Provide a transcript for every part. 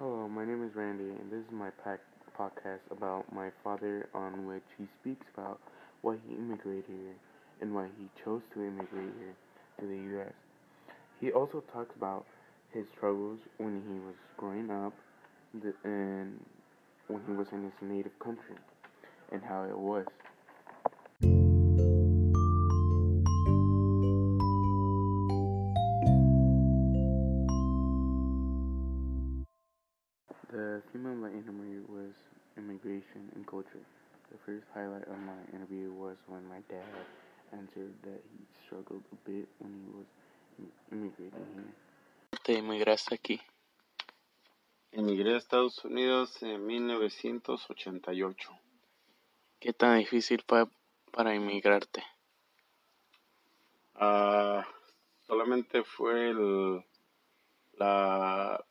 Hello, my name is Randy, and this is my pack podcast about my father, on which he speaks about why he immigrated here and why he chose to immigrate here to the U.S. He also talks about his struggles when he was growing up and when he was in his native country and how it was. The theme of my interview was immigration and culture. The first highlight of my interview was when my dad answered that he struggled a bit when he was immigrating here. ¿Te emigraste aquí? Emigré a Estados Unidos en 1988. ¿Qué tan difícil fue para emigrarte? Ah, solamente fue el, la,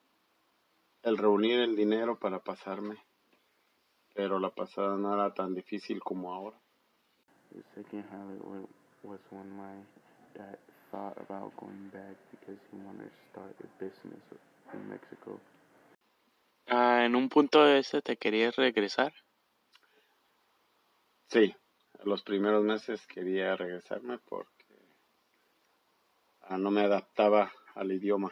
el reunir el dinero para pasarme, pero la pasada no era tan difícil como ahora. The second highlight wa- was when my dad thought about going back because he wanted to start a business in Mexico. Ah, en un punto de ese te querías regresar. Sí, los primeros meses quería regresarme porque ah, no me adaptaba al idioma.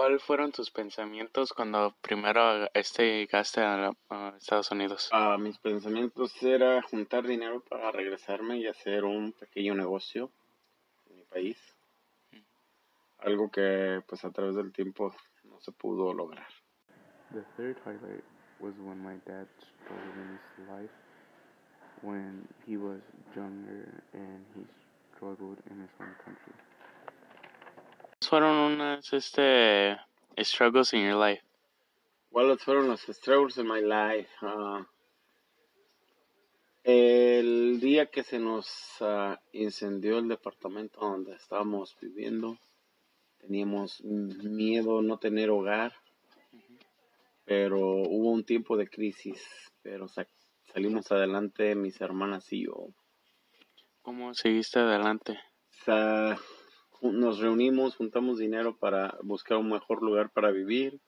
¿Cuáles fueron tus pensamientos cuando primero este llegaste a, a Estados Unidos? Ah, mis pensamientos era juntar dinero para regresarme y hacer un pequeño negocio en mi país. Algo que pues a través del tiempo no se pudo lograr. The third highlight was when my dad struggled in his life when he was younger and he struggled in his own country. ¿Cuáles fueron unas este, struggles in your life? ¿Cuáles fueron los struggles in my life? Ah, el día que se nos ah, incendió el departamento donde estábamos viviendo, teníamos miedo no tener hogar, pero hubo un tiempo de crisis, pero sa- salimos adelante mis hermanas y yo. ¿Cómo seguiste adelante? Sa- nos reunimos, juntamos dinero para buscar un mejor lugar para vivir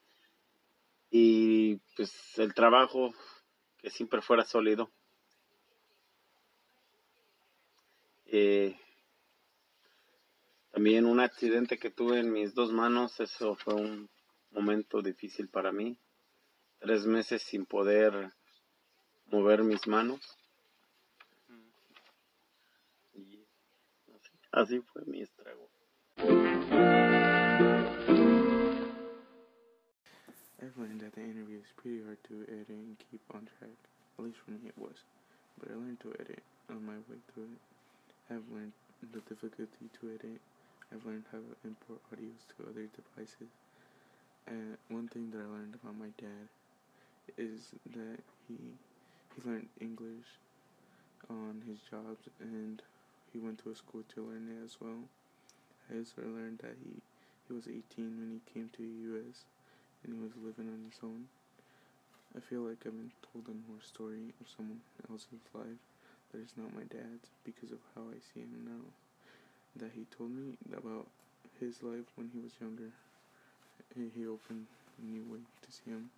y pues el trabajo que siempre fuera sólido. Eh, también un accidente que tuve en mis dos manos, eso fue un momento difícil para mí. Tres meses sin poder mover mis manos. Y así, así fue mi estrago. Learned that the interview is pretty hard to edit and keep on track. At least for me it was. But I learned to edit on my way through it. I've learned the difficulty to edit. I've learned how to import audios to other devices. And one thing that I learned about my dad is that he he learned English on his jobs and he went to a school to learn it as well. I also learned that he, he was 18 when he came to the US and he was living on his own. I feel like I've been told a more story of someone else's life that is not my dad's because of how I see him now. That he told me about his life when he was younger. He, he opened a new way to see him.